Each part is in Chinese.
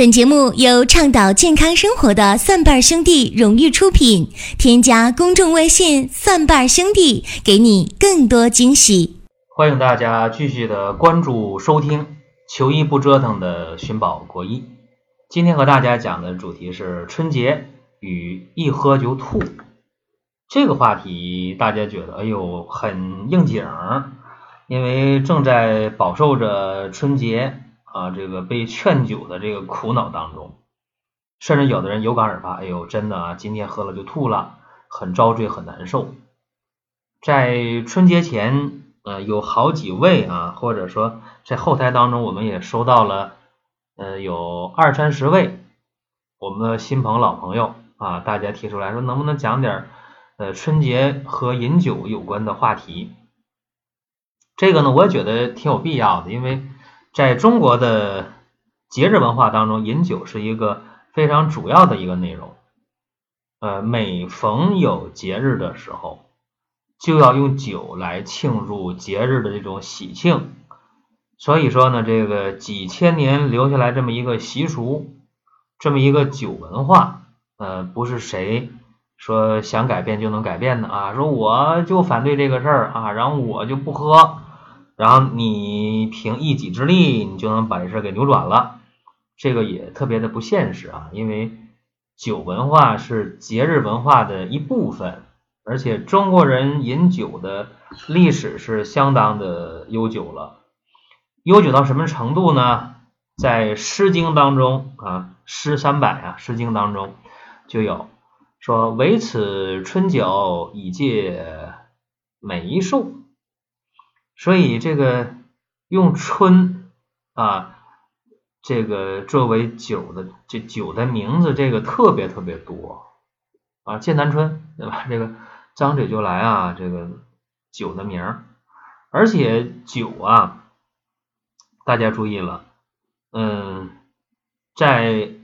本节目由倡导健康生活的蒜瓣兄弟荣誉出品。添加公众微信“蒜瓣兄弟”，给你更多惊喜。欢迎大家继续的关注收听“求医不折腾”的寻宝国医。今天和大家讲的主题是春节与一喝就吐。这个话题大家觉得哎呦很应景，因为正在饱受着春节。啊，这个被劝酒的这个苦恼当中，甚至有的人有感而发，哎呦，真的啊，今天喝了就吐了，很遭罪，很难受。在春节前，呃，有好几位啊，或者说在后台当中，我们也收到了，呃，有二三十位我们的新朋老朋友啊，大家提出来说，能不能讲点呃春节和饮酒有关的话题？这个呢，我觉得挺有必要的，因为。在中国的节日文化当中，饮酒是一个非常主要的一个内容。呃，每逢有节日的时候，就要用酒来庆祝节日的这种喜庆。所以说呢，这个几千年留下来这么一个习俗，这么一个酒文化，呃，不是谁说想改变就能改变的啊。说我就反对这个事儿啊，然后我就不喝。然后你凭一己之力，你就能把这事给扭转了，这个也特别的不现实啊！因为酒文化是节日文化的一部分，而且中国人饮酒的历史是相当的悠久了，悠久到什么程度呢？在《诗经》当中啊，《诗三百》啊，《诗经》当中就有说：“唯此春酒，以解梅寿。”所以这个用春啊，这个作为酒的这酒的名字，这个特别特别多啊，剑南春对吧？这个张嘴就来啊，这个酒的名儿，而且酒啊，大家注意了，嗯，在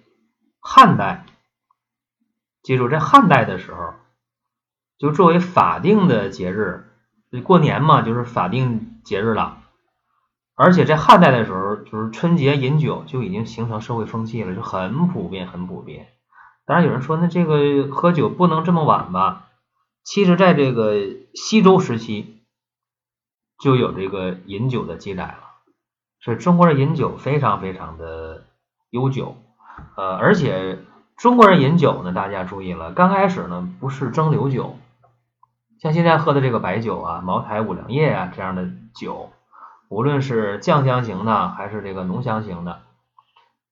汉代，记住在汉代的时候，就作为法定的节日。过年嘛，就是法定节日了，而且在汉代的时候，就是春节饮酒就已经形成社会风气了，就很普遍，很普遍。当然有人说，那这个喝酒不能这么晚吧？其实，在这个西周时期就有这个饮酒的记载了，所以中国人饮酒非常非常的悠久。呃，而且中国人饮酒呢，大家注意了，刚开始呢不是蒸馏酒。像现在喝的这个白酒啊，茅台、五粮液啊这样的酒，无论是酱香型的，还是这个浓香型的，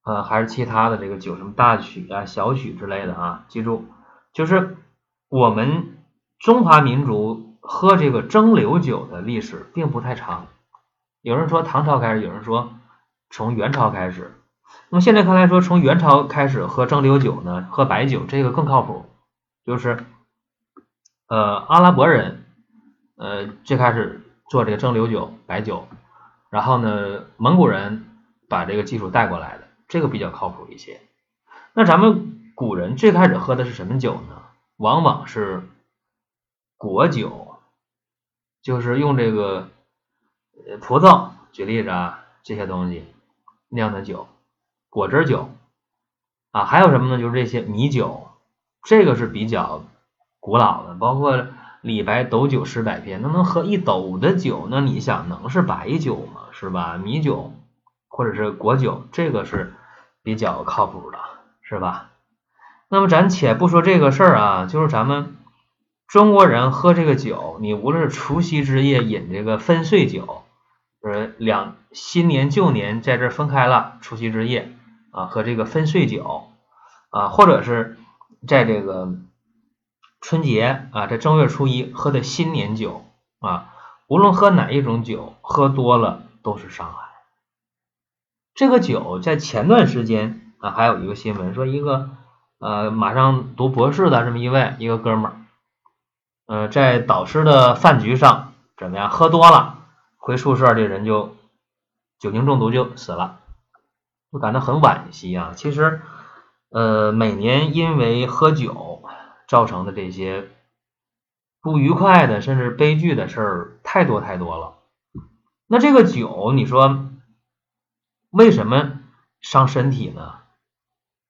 呃，还是其他的这个酒，什么大曲啊、小曲之类的啊，记住，就是我们中华民族喝这个蒸馏酒的历史并不太长。有人说唐朝开始，有人说从元朝开始。那么现在看来说，从元朝开始喝蒸馏酒呢，喝白酒这个更靠谱，就是。呃，阿拉伯人，呃，最开始做这个蒸馏酒、白酒，然后呢，蒙古人把这个技术带过来的，这个比较靠谱一些。那咱们古人最开始喝的是什么酒呢？往往是果酒，就是用这个葡萄，举例子啊，这些东西酿的酒，果汁酒啊，还有什么呢？就是这些米酒，这个是比较。古老的，包括李白斗酒诗百篇，那能喝一斗的酒，那你想能是白酒吗？是吧？米酒或者是果酒，这个是比较靠谱的，是吧？那么咱且不说这个事儿啊，就是咱们中国人喝这个酒，你无论是除夕之夜饮这个分岁酒，就是两新年旧年在这分开了，除夕之夜啊喝这个分岁酒啊，或者是在这个。春节啊，这正月初一喝的新年酒啊，无论喝哪一种酒，喝多了都是伤害。这个酒在前段时间啊，还有一个新闻说，一个呃马上读博士的这么一位一个哥们儿，呃，在导师的饭局上怎么样，喝多了，回宿舍这人就酒精中毒就死了，我感到很惋惜啊。其实呃，每年因为喝酒。造成的这些不愉快的，甚至悲剧的事儿太多太多了。那这个酒，你说为什么伤身体呢？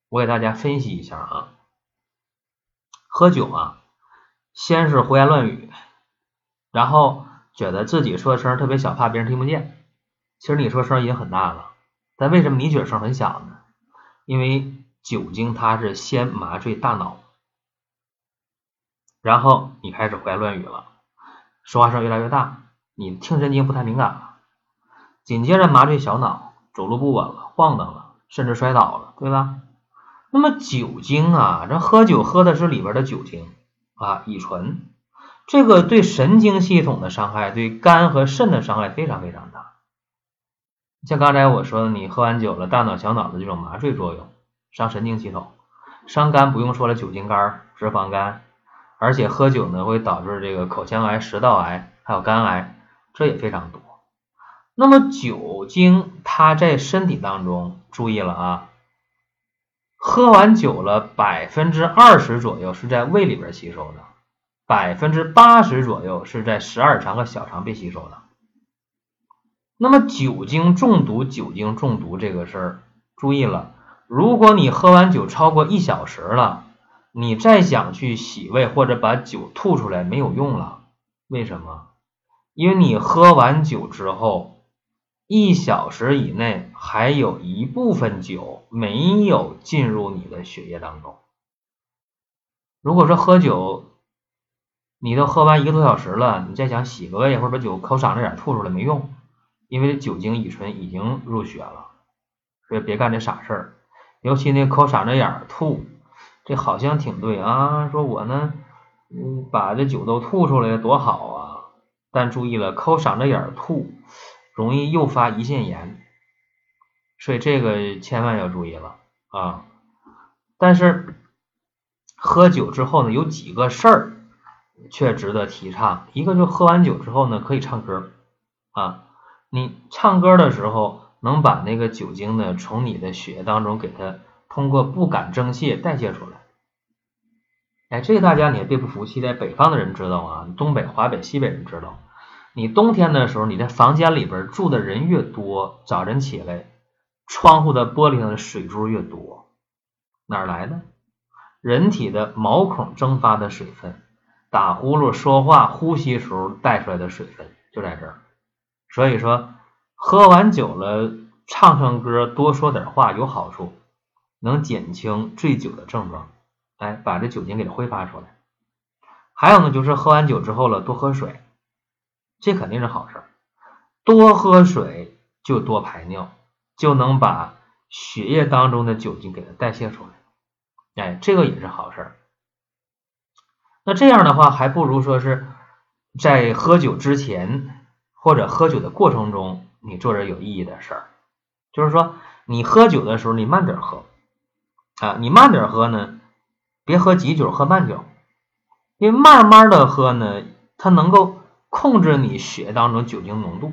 我给大家分析一下啊。喝酒啊，先是胡言乱语，然后觉得自己说的声特别小，怕别人听不见。其实你说声已经很大了，但为什么你觉得声很小呢？因为酒精它是先麻醉大脑，然后你开始胡言乱语了，说话声越来越大，你听神经不太敏感了，紧接着麻醉小脑，走路不稳了，晃荡了，甚至摔倒了，对吧？那么酒精啊，这喝酒喝的是里边的酒精啊，乙醇，这个对神经系统的伤害，对肝和肾的伤害非常非常大。像刚才我说的，你喝完酒了，大脑小脑的这种麻醉作用，伤神经系统，伤肝不用说了，酒精肝、脂肪肝，而且喝酒呢会导致这个口腔癌、食道癌，还有肝癌，这也非常多。那么酒精它在身体当中，注意了啊。喝完酒了，百分之二十左右是在胃里边吸收的，百分之八十左右是在十二肠和小肠被吸收的。那么酒精中毒，酒精中毒这个事儿，注意了，如果你喝完酒超过一小时了，你再想去洗胃或者把酒吐出来没有用了，为什么？因为你喝完酒之后。一小时以内还有一部分酒没有进入你的血液当中。如果说喝酒，你都喝完一个多小时了，你再想洗个胃或者把酒口嗓子眼吐出来没用，因为酒精乙醇已经入血了，所以别干这傻事儿。尤其那口嗓子眼吐，这好像挺对啊，说我呢，嗯，把这酒都吐出来多好啊，但注意了，抠嗓子眼儿吐。容易诱发胰腺炎，所以这个千万要注意了啊！但是喝酒之后呢，有几个事儿却值得提倡。一个就喝完酒之后呢，可以唱歌啊。你唱歌的时候，能把那个酒精呢从你的血液当中给它通过不敢蒸泄代谢出来。哎，这个大家你也别不服气，在北方的人知道啊，东北、华北、西北人知道。你冬天的时候，你在房间里边住的人越多，早晨起来，窗户的玻璃上的水珠越多，哪来的？人体的毛孔蒸发的水分，打呼噜、说话、呼吸时候带出来的水分就在这儿。所以说，喝完酒了，唱唱歌，多说点话有好处，能减轻醉酒的症状，哎，把这酒精给它挥发出来。还有呢，就是喝完酒之后了，多喝水。这肯定是好事，多喝水就多排尿，就能把血液当中的酒精给它代谢出来，哎，这个也是好事。那这样的话，还不如说是在喝酒之前或者喝酒的过程中，你做点有意义的事儿。就是说，你喝酒的时候，你慢点喝啊，你慢点喝呢，别喝急酒，喝慢酒，因为慢慢的喝呢，它能够。控制你血当中酒精浓度，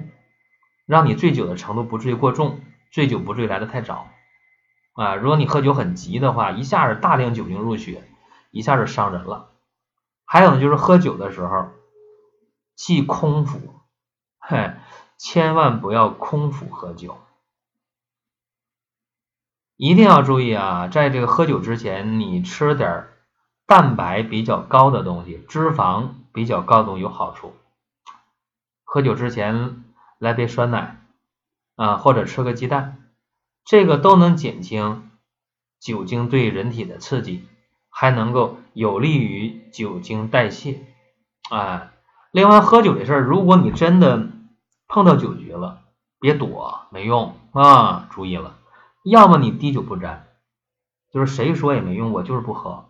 让你醉酒的程度不至于过重，醉酒不至于来的太早啊！如果你喝酒很急的话，一下子大量酒精入血，一下子伤人了。还有呢，就是喝酒的时候忌空腹，嘿，千万不要空腹喝酒，一定要注意啊！在这个喝酒之前，你吃点蛋白比较高的东西，脂肪比较高的东西有好处。喝酒之前来杯酸奶啊，或者吃个鸡蛋，这个都能减轻酒精对人体的刺激，还能够有利于酒精代谢。哎，另外喝酒的事儿，如果你真的碰到酒局了，别躲，没用啊！注意了，要么你滴酒不沾，就是谁说也没用，我就是不喝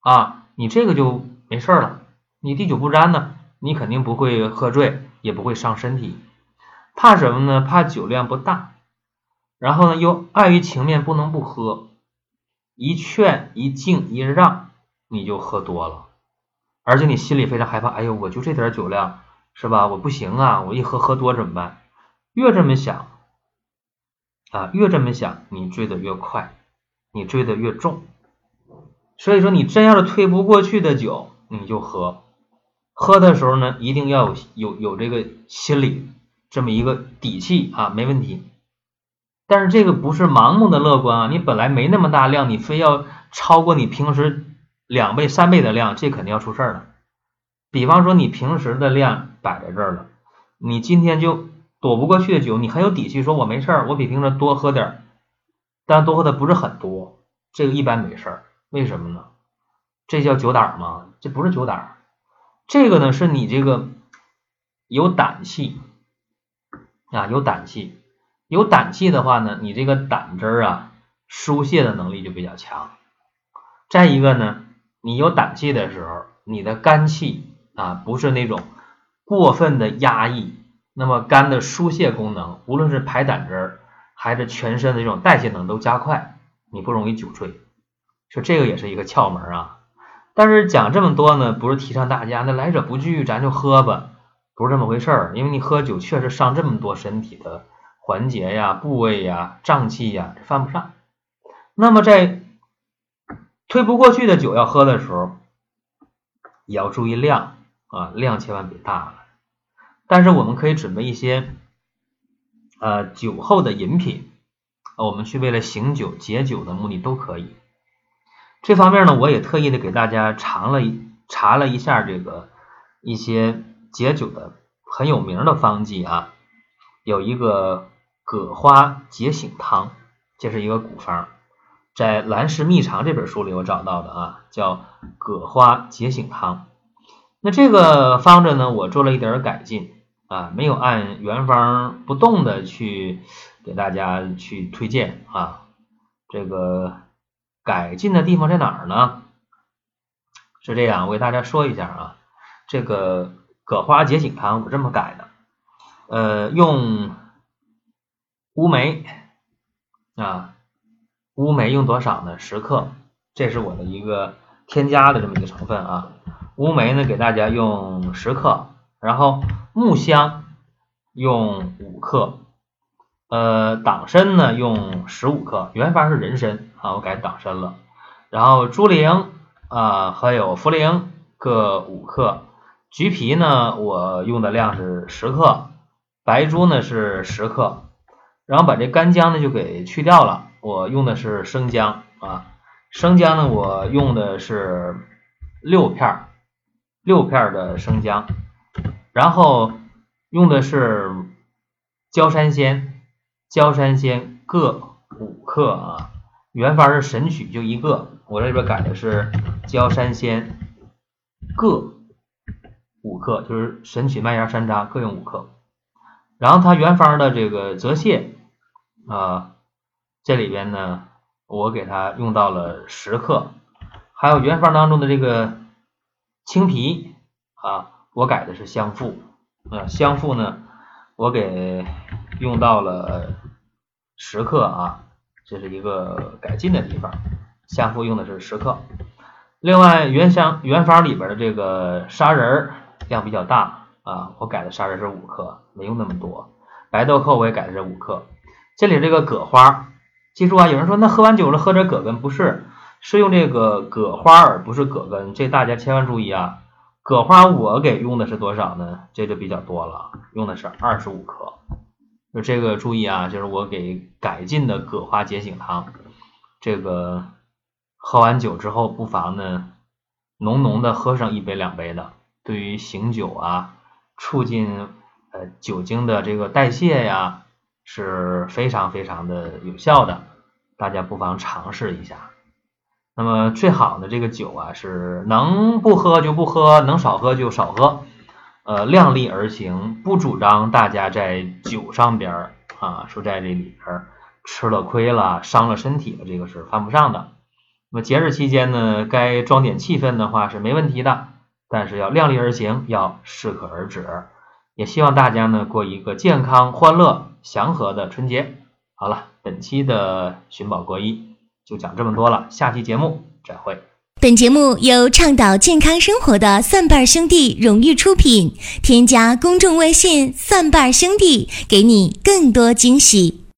啊，你这个就没事了。你滴酒不沾呢，你肯定不会喝醉。也不会伤身体，怕什么呢？怕酒量不大，然后呢又碍于情面不能不喝，一劝一敬一让你就喝多了，而且你心里非常害怕，哎呦我就这点酒量是吧？我不行啊，我一喝喝多怎么办？越这么想啊，越这么想，你醉得越快，你醉得越重，所以说你真要是推不过去的酒，你就喝。喝的时候呢，一定要有有有这个心理这么一个底气啊，没问题。但是这个不是盲目的乐观啊，你本来没那么大量，你非要超过你平时两倍、三倍的量，这肯定要出事儿了。比方说你平时的量摆在这儿了，你今天就躲不过去的酒，你很有底气说我没事儿，我比平时多喝点儿，但多喝的不是很多，这个一般没事儿。为什么呢？这叫酒胆吗？这不是酒胆，这个呢是你这个有胆气啊，有胆气，有胆气的话呢，你这个胆汁啊疏泄的能力就比较强。再一个呢，你有胆气的时候，你的肝气啊不是那种过分的压抑，那么肝的疏泄功能，无论是排胆汁儿还是全身的这种代谢能都加快，你不容易酒醉。说这个也是一个窍门啊。但是讲这么多呢，不是提倡大家那来者不拒，咱就喝吧，不是这么回事儿。因为你喝酒确实伤这么多身体的环节呀、部位呀、脏器呀，这犯不上。那么在推不过去的酒要喝的时候，也要注意量啊，量千万别大了。但是我们可以准备一些呃酒后的饮品，我们去为了醒酒解酒的目的都可以。这方面呢，我也特意的给大家尝了查了一下这个一些解酒的很有名的方剂啊，有一个葛花解醒汤，这是一个古方，在《兰氏秘藏》这本书里我找到的啊，叫葛花解醒汤。那这个方子呢，我做了一点改进啊，没有按原方不动的去给大家去推荐啊，这个。改进的地方在哪儿呢？是这样，我给大家说一下啊，这个葛花解醒汤我这么改的，呃，用乌梅啊，乌梅用多少呢？十克，这是我的一个添加的这么一个成分啊。乌梅呢，给大家用十克，然后木香用五克。呃，党参呢用十五克，原方是人参啊，我改党参了。然后猪苓啊，还有茯苓各五克，橘皮呢我用的量是十克，白术呢是十克。然后把这干姜呢就给去掉了，我用的是生姜啊，生姜呢我用的是六片，六片的生姜，然后用的是焦山仙。焦山仙各五克啊，原方是神曲就一个，我这边改的是焦山仙各五克，就是神曲麦芽山楂各用五克。然后它原方的这个泽泻啊，这里边呢我给它用到了十克，还有原方当中的这个青皮啊，我改的是香附啊，香附呢我给用到了。十克啊，这是一个改进的地方。香附用的是十克。另外原香原方里边的这个砂仁量比较大啊，我改的砂仁是五克，没用那么多。白豆蔻我也改的是五克。这里这个葛花，记住啊，有人说那喝完酒了喝点葛根，不是，是用这个葛花而不是葛根，这大家千万注意啊。葛花我给用的是多少呢？这就比较多了，用的是二十五克。就这个注意啊，就是我给改进的葛花解醒汤，这个喝完酒之后，不妨呢浓浓的喝上一杯两杯的，对于醒酒啊，促进呃酒精的这个代谢呀，是非常非常的有效的，大家不妨尝试一下。那么最好的这个酒啊，是能不喝就不喝，能少喝就少喝。呃，量力而行，不主张大家在酒上边儿啊，说在这里边吃了亏了，伤了身体了，这个是犯不上的。那么节日期间呢，该装点气氛的话是没问题的，但是要量力而行，要适可而止。也希望大家呢过一个健康、欢乐、祥和的春节。好了，本期的寻宝国医就讲这么多了，下期节目再会。本节目由倡导健康生活的蒜瓣兄弟荣誉出品。添加公众微信“蒜瓣兄弟”，给你更多惊喜。